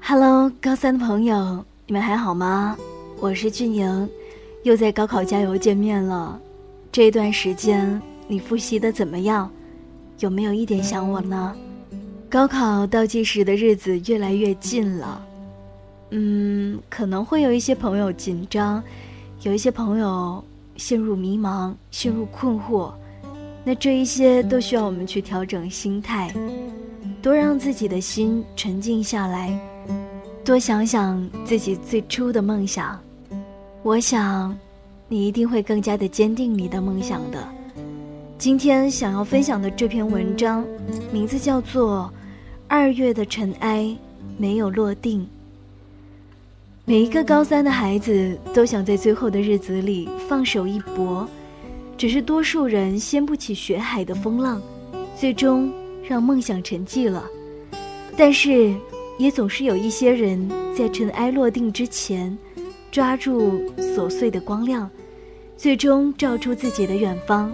Hello，高三的朋友，你们还好吗？我是俊莹，又在高考加油见面了。这段时间你复习的怎么样？有没有一点想我呢？高考倒计时的日子越来越近了，嗯，可能会有一些朋友紧张，有一些朋友陷入迷茫、陷入困惑。那这一些都需要我们去调整心态，多让自己的心沉静下来。多想想自己最初的梦想，我想，你一定会更加的坚定你的梦想的。今天想要分享的这篇文章，名字叫做《二月的尘埃没有落定》。每一个高三的孩子都想在最后的日子里放手一搏，只是多数人掀不起血海的风浪，最终让梦想沉寂了。但是。也总是有一些人在尘埃落定之前，抓住琐碎的光亮，最终照出自己的远方。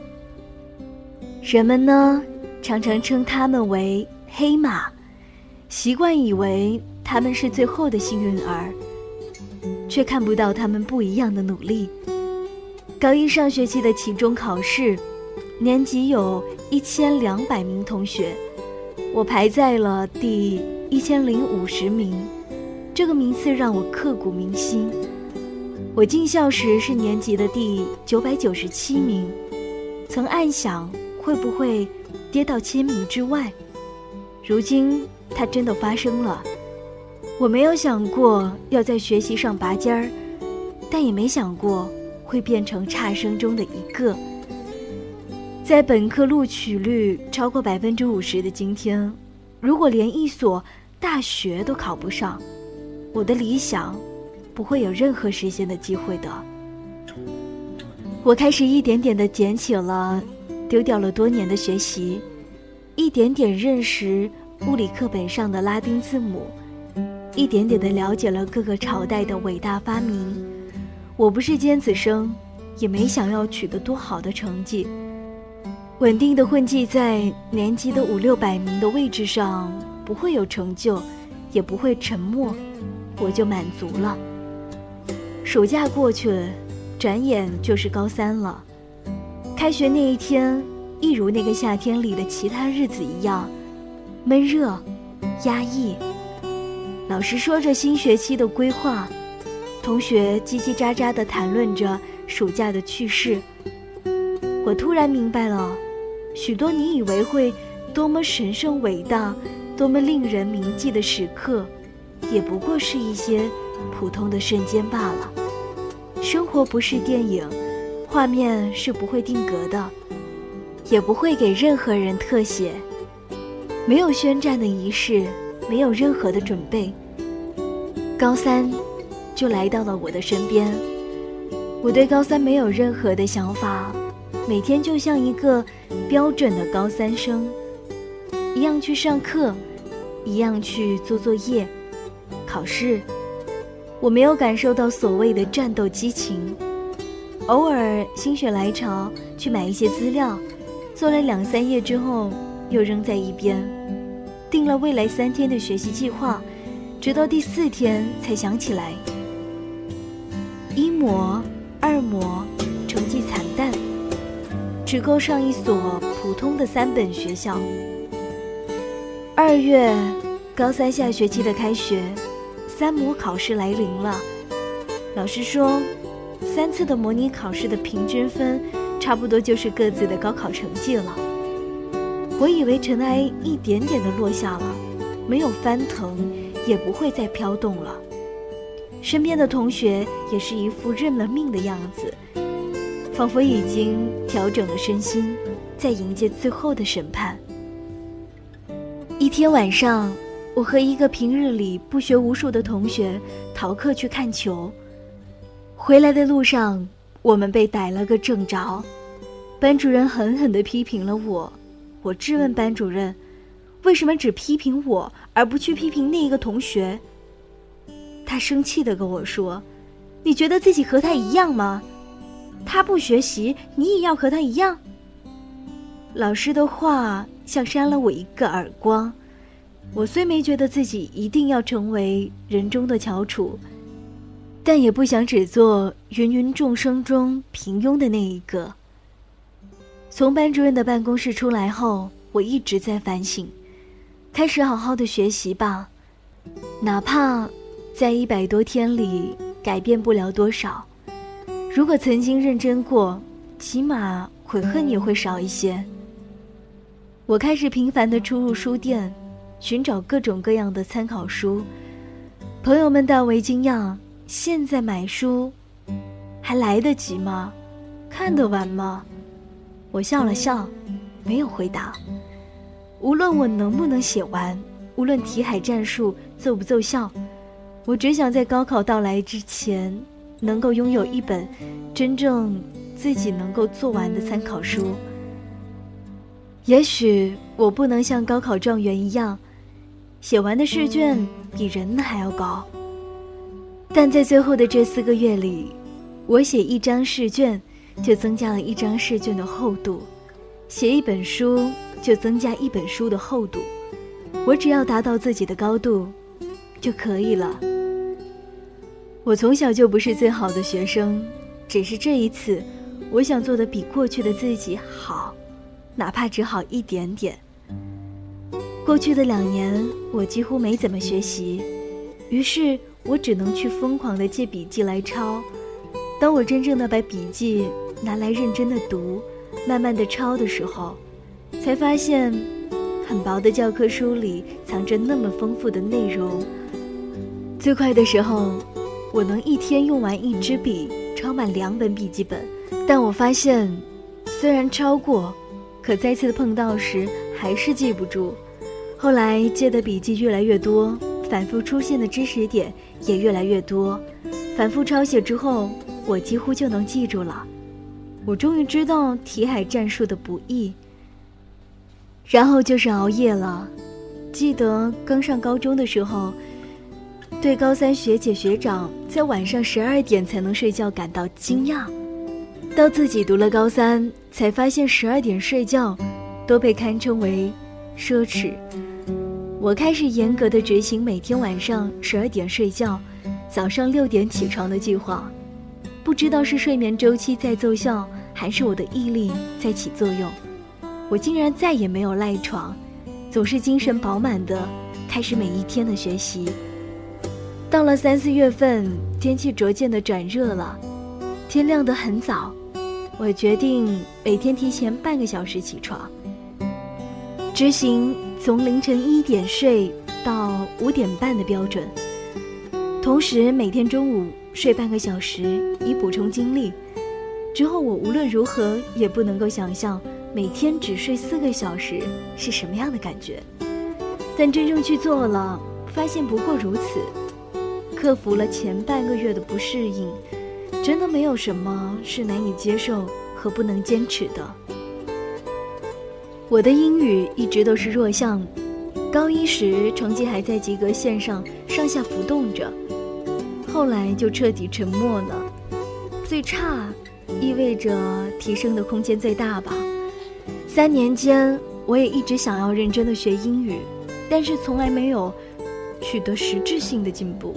人们呢，常常称他们为“黑马”，习惯以为他们是最后的幸运儿，却看不到他们不一样的努力。高一上学期的期中考试，年级有一千两百名同学，我排在了第。一千零五十名，这个名次让我刻骨铭心。我进校时是年级的第九百九十七名，曾暗想会不会跌到千名之外。如今它真的发生了。我没有想过要在学习上拔尖儿，但也没想过会变成差生中的一个。在本科录取率超过百分之五十的今天，如果连一所大学都考不上，我的理想不会有任何实现的机会的。我开始一点点的捡起了丢掉了多年的学习，一点点认识物理课本上的拉丁字母，一点点的了解了各个朝代的伟大发明。我不是尖子生，也没想要取得多好的成绩，稳定的混迹在年级的五六百名的位置上。不会有成就，也不会沉默，我就满足了。暑假过去，转眼就是高三了。开学那一天，一如那个夏天里的其他日子一样，闷热、压抑。老师说着新学期的规划，同学叽叽喳喳地谈论着暑假的趣事。我突然明白了，许多你以为会多么神圣伟大。多么令人铭记的时刻，也不过是一些普通的瞬间罢了。生活不是电影，画面是不会定格的，也不会给任何人特写。没有宣战的仪式，没有任何的准备，高三就来到了我的身边。我对高三没有任何的想法，每天就像一个标准的高三生。一样去上课，一样去做作业、考试。我没有感受到所谓的战斗激情。偶尔心血来潮去买一些资料，做了两三页之后又扔在一边。定了未来三天的学习计划，直到第四天才想起来。一模、二模，成绩惨淡，只够上一所普通的三本学校。二月，高三下学期的开学，三模考试来临了。老师说，三次的模拟考试的平均分，差不多就是各自的高考成绩了。我以为尘埃一点点的落下了，没有翻腾，也不会再飘动了。身边的同学也是一副认了命的样子，仿佛已经调整了身心，在迎接最后的审判。一天晚上，我和一个平日里不学无术的同学逃课去看球。回来的路上，我们被逮了个正着。班主任狠狠地批评了我。我质问班主任：“为什么只批评我，而不去批评那一个同学？”他生气地跟我说：“你觉得自己和他一样吗？他不学习，你也要和他一样？”老师的话像扇了我一个耳光。我虽没觉得自己一定要成为人中的翘楚，但也不想只做芸芸众生中平庸的那一个。从班主任的办公室出来后，我一直在反省，开始好好的学习吧，哪怕在一百多天里改变不了多少。如果曾经认真过，起码悔恨也会少一些。我开始频繁的出入书店。寻找各种各样的参考书，朋友们大为惊讶。现在买书还来得及吗？看得完吗？我笑了笑，没有回答。无论我能不能写完，无论题海战术奏不奏效，我只想在高考到来之前，能够拥有一本真正自己能够做完的参考书。也许我不能像高考状元一样。写完的试卷比人还要高，但在最后的这四个月里，我写一张试卷，就增加了一张试卷的厚度；写一本书，就增加一本书的厚度。我只要达到自己的高度，就可以了。我从小就不是最好的学生，只是这一次，我想做的比过去的自己好，哪怕只好一点点。过去的两年，我几乎没怎么学习，于是我只能去疯狂的借笔记来抄。当我真正的把笔记拿来认真的读，慢慢的抄的时候，才发现，很薄的教科书里藏着那么丰富的内容。最快的时候，我能一天用完一支笔，抄满两本笔记本。但我发现，虽然抄过，可再次碰到时还是记不住。后来借的笔记越来越多，反复出现的知识点也越来越多。反复抄写之后，我几乎就能记住了。我终于知道题海战术的不易。然后就是熬夜了。记得刚上高中的时候，对高三学姐学长在晚上十二点才能睡觉感到惊讶，到自己读了高三，才发现十二点睡觉都被堪称为奢侈。我开始严格的执行每天晚上十二点睡觉，早上六点起床的计划。不知道是睡眠周期在奏效，还是我的毅力在起作用，我竟然再也没有赖床，总是精神饱满的开始每一天的学习。到了三四月份，天气逐渐的转热了，天亮得很早，我决定每天提前半个小时起床，执行。从凌晨一点睡到五点半的标准，同时每天中午睡半个小时以补充精力。之后我无论如何也不能够想象每天只睡四个小时是什么样的感觉。但真正去做了，发现不过如此。克服了前半个月的不适应，真的没有什么是难以接受和不能坚持的。我的英语一直都是弱项，高一时成绩还在及格线上上下浮动着，后来就彻底沉默了。最差，意味着提升的空间最大吧。三年间，我也一直想要认真的学英语，但是从来没有取得实质性的进步。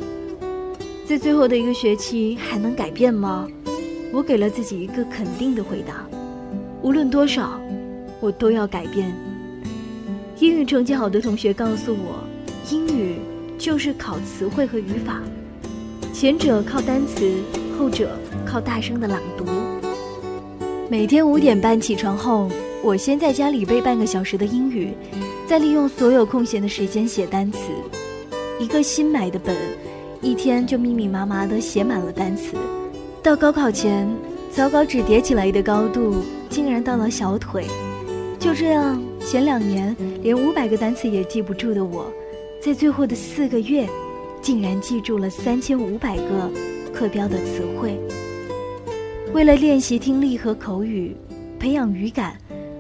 在最后的一个学期，还能改变吗？我给了自己一个肯定的回答，无论多少。我都要改变。英语成绩好的同学告诉我，英语就是考词汇和语法，前者靠单词，后者靠大声的朗读。每天五点半起床后，我先在家里背半个小时的英语，再利用所有空闲的时间写单词。一个新买的本，一天就密密麻麻的写满了单词。到高考前，草稿纸叠起来的高度竟然到了小腿。就这样，前两年连五百个单词也记不住的我，在最后的四个月，竟然记住了三千五百个课标的词汇。为了练习听力和口语，培养语感，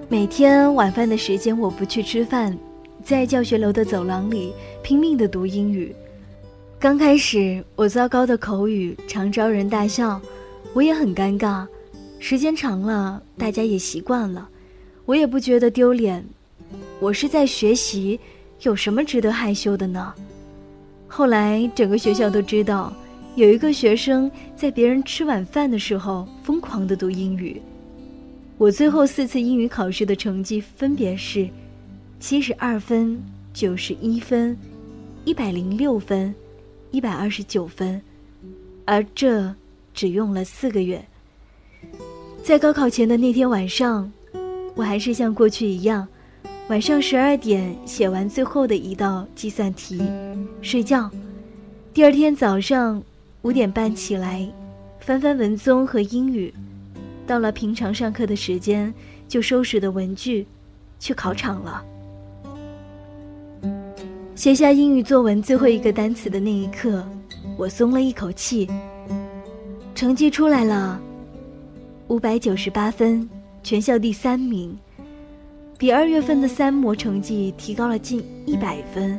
每天晚饭的时间我不去吃饭，在教学楼的走廊里拼命的读英语。刚开始，我糟糕的口语常招人大笑，我也很尴尬。时间长了，大家也习惯了。我也不觉得丢脸，我是在学习，有什么值得害羞的呢？后来整个学校都知道，有一个学生在别人吃晚饭的时候疯狂的读英语。我最后四次英语考试的成绩分别是七十二分、九十一分、一百零六分、一百二十九分，而这只用了四个月。在高考前的那天晚上，我还是像过去一样，晚上十二点写完最后的一道计算题，睡觉。第二天早上五点半起来，翻翻文综和英语。到了平常上课的时间，就收拾的文具，去考场了。写下英语作文最后一个单词的那一刻，我松了一口气。成绩出来了，五百九十八分，全校第三名，比二月份的三模成绩提高了近一百分。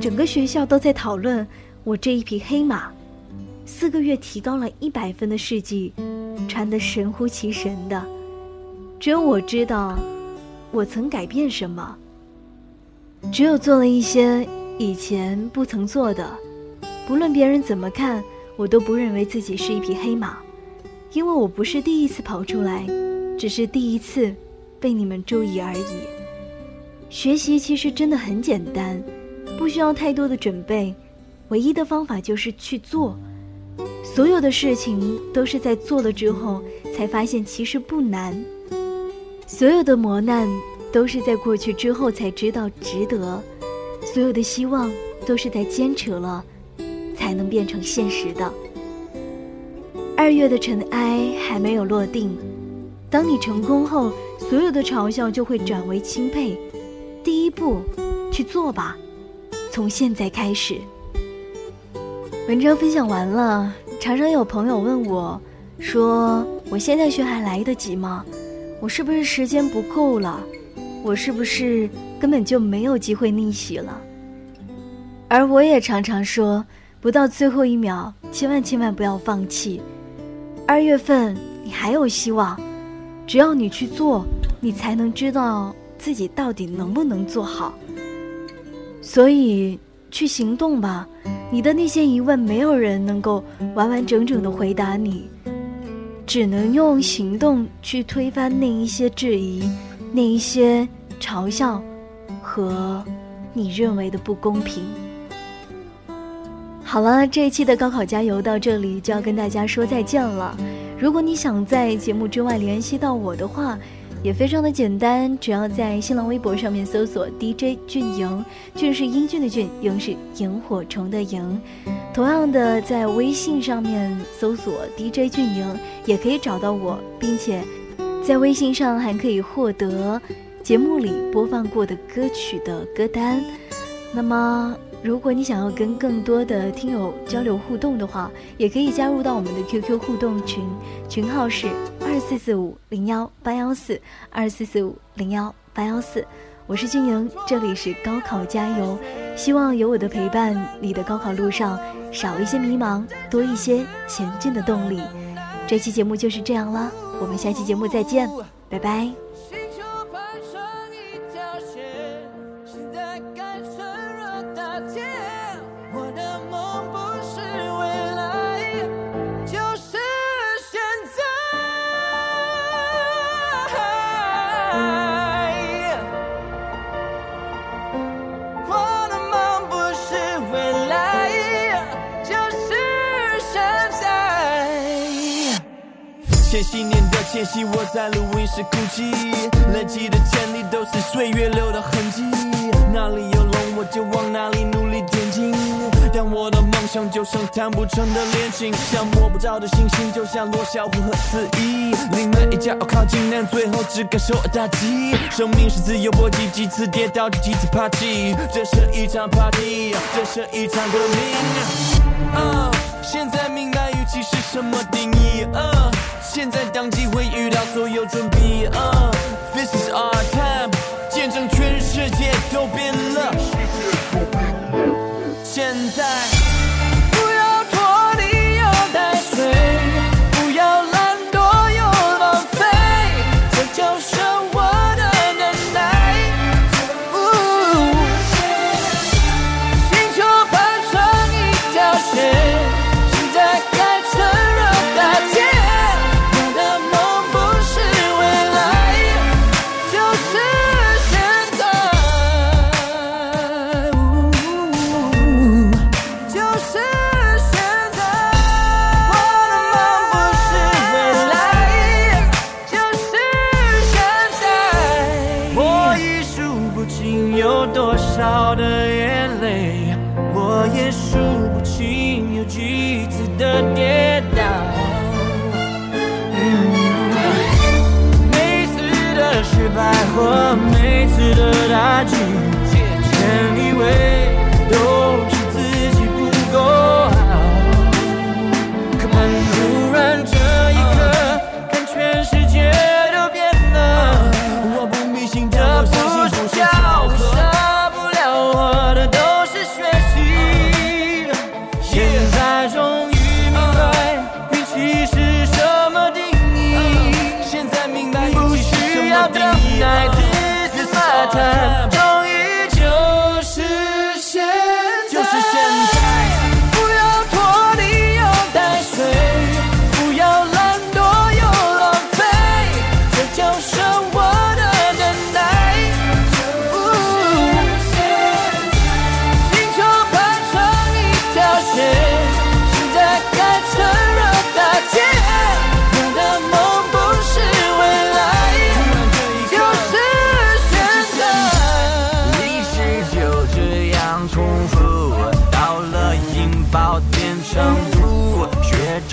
整个学校都在讨论我这一匹黑马，四个月提高了一百分的事迹。传得神乎其神的，只有我知道，我曾改变什么。只有做了一些以前不曾做的，不论别人怎么看，我都不认为自己是一匹黑马，因为我不是第一次跑出来，只是第一次被你们注意而已。学习其实真的很简单，不需要太多的准备，唯一的方法就是去做。所有的事情都是在做了之后才发现其实不难，所有的磨难都是在过去之后才知道值得，所有的希望都是在坚持了才能变成现实的。二月的尘埃还没有落定，当你成功后，所有的嘲笑就会转为钦佩。第一步，去做吧，从现在开始。文章分享完了。常常有朋友问我，说我现在学还来得及吗？我是不是时间不够了？我是不是根本就没有机会逆袭了？而我也常常说，不到最后一秒，千万千万不要放弃。二月份你还有希望，只要你去做，你才能知道自己到底能不能做好。所以，去行动吧。你的那些疑问，没有人能够完完整整的回答你，只能用行动去推翻那一些质疑，那一些嘲笑和你认为的不公平。好了，这一期的高考加油到这里就要跟大家说再见了。如果你想在节目之外联系到我的话，也非常的简单，只要在新浪微博上面搜索 DJ 俊莹，俊是英俊的俊，莹是萤火虫的萤。同样的，在微信上面搜索 DJ 俊莹，也可以找到我，并且在微信上还可以获得节目里播放过的歌曲的歌单。那么。如果你想要跟更多的听友交流互动的话，也可以加入到我们的 QQ 互动群，群号是二四四五零幺八幺四二四四五零幺八幺四。我是君莹，这里是高考加油，希望有我的陪伴，你的高考路上少一些迷茫，多一些前进的动力。这期节目就是这样了，我们下期节目再见，拜拜。千禧年的前夕，我在录音室哭泣，累积的潜力都是岁月留的痕迹。哪里有龙，我就往哪里努力前进。但我的梦想就像谈不成的恋情，像摸不着的星星，就像罗小虎和司仪。临门一脚靠近，但最后只感受打击。生命是自由搏击，几次跌倒就几次爬起。这是一场 party，这是一场革命。啊，现在明白期是什么定义。啊。现在当机会遇到所有准备，This is our time，见证全世界都变了。白鹤每次的大举千里外都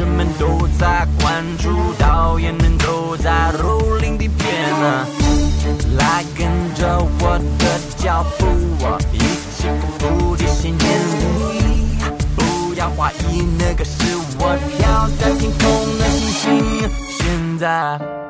人们都在关注，导演们都在蹂躏的片啊。来跟着我的脚步，一起丰富的新年你，不要怀疑那个是我飘在天空的星星。现在。